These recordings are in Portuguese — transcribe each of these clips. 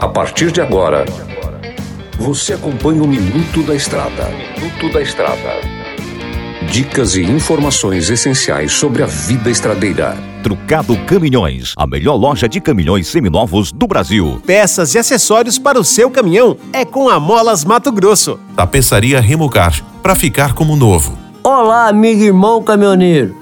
A partir de agora, você acompanha o Minuto da Estrada. Minuto da Estrada. Dicas e informações essenciais sobre a vida estradeira. Trucado Caminhões, a melhor loja de caminhões seminovos do Brasil. Peças e acessórios para o seu caminhão é com a Molas Mato Grosso. Tapeçaria Remocar, para ficar como novo. Olá, amigo e irmão caminhoneiro.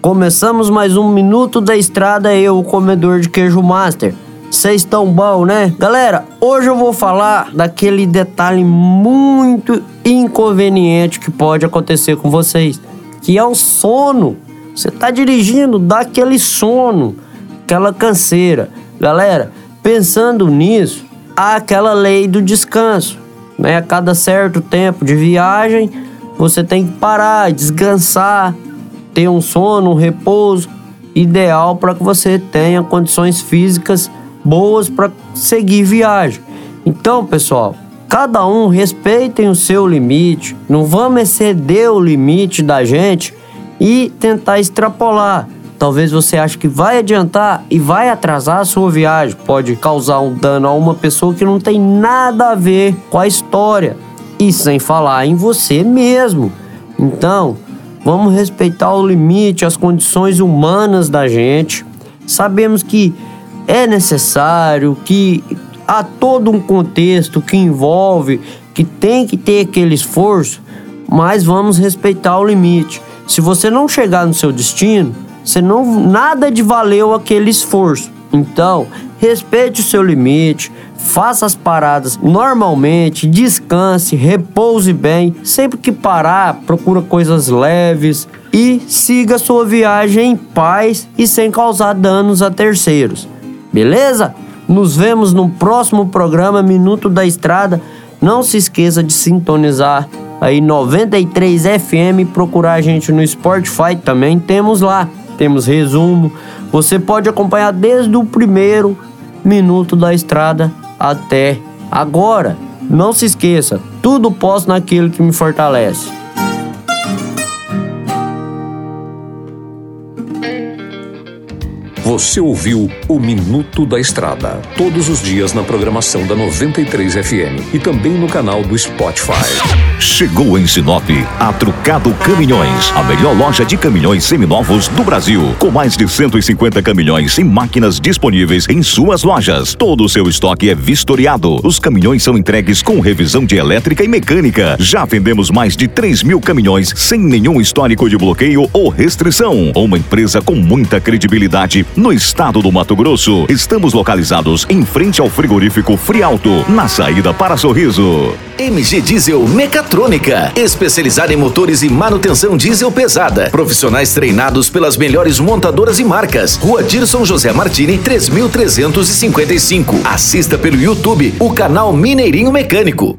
Começamos mais um Minuto da Estrada, eu, o comedor de queijo master. Vocês estão bom, né? Galera, hoje eu vou falar daquele detalhe muito inconveniente que pode acontecer com vocês, que é o sono. Você tá dirigindo, dá aquele sono, aquela canseira. Galera, pensando nisso, há aquela lei do descanso, né? A cada certo tempo de viagem, você tem que parar, descansar, ter um sono, um repouso ideal para que você tenha condições físicas boas para seguir viagem. Então, pessoal, cada um respeitem o seu limite, não vamos exceder o limite da gente e tentar extrapolar. Talvez você ache que vai adiantar e vai atrasar a sua viagem, pode causar um dano a uma pessoa que não tem nada a ver com a história e sem falar em você mesmo. Então, vamos respeitar o limite, as condições humanas da gente. Sabemos que é necessário, que há todo um contexto que envolve, que tem que ter aquele esforço, mas vamos respeitar o limite. Se você não chegar no seu destino, você não nada de valeu aquele esforço. Então, respeite o seu limite, faça as paradas normalmente, descanse, repouse bem. Sempre que parar, procura coisas leves e siga sua viagem em paz e sem causar danos a terceiros. Beleza? Nos vemos no próximo programa Minuto da Estrada. Não se esqueça de sintonizar aí 93 FM, procurar a gente no Spotify também temos lá. Temos resumo. Você pode acompanhar desde o primeiro minuto da estrada até agora. Não se esqueça, tudo posso naquilo que me fortalece. Você ouviu o Minuto da Estrada. Todos os dias na programação da 93 FM e também no canal do Spotify. Chegou em Sinop a Trucado Caminhões, a melhor loja de caminhões seminovos do Brasil, com mais de 150 caminhões e máquinas disponíveis em suas lojas. Todo o seu estoque é vistoriado. Os caminhões são entregues com revisão de elétrica e mecânica. Já vendemos mais de 3 mil caminhões sem nenhum histórico de bloqueio ou restrição. Uma empresa com muita credibilidade no estado do Mato Grosso. Estamos localizados em frente ao frigorífico Frialto, na saída para Sorriso. MG Diesel Mecatrônica, especializada em motores e manutenção diesel pesada. Profissionais treinados pelas melhores montadoras e marcas. Rua Dirson José Martini, 3355. Assista pelo YouTube o canal Mineirinho Mecânico.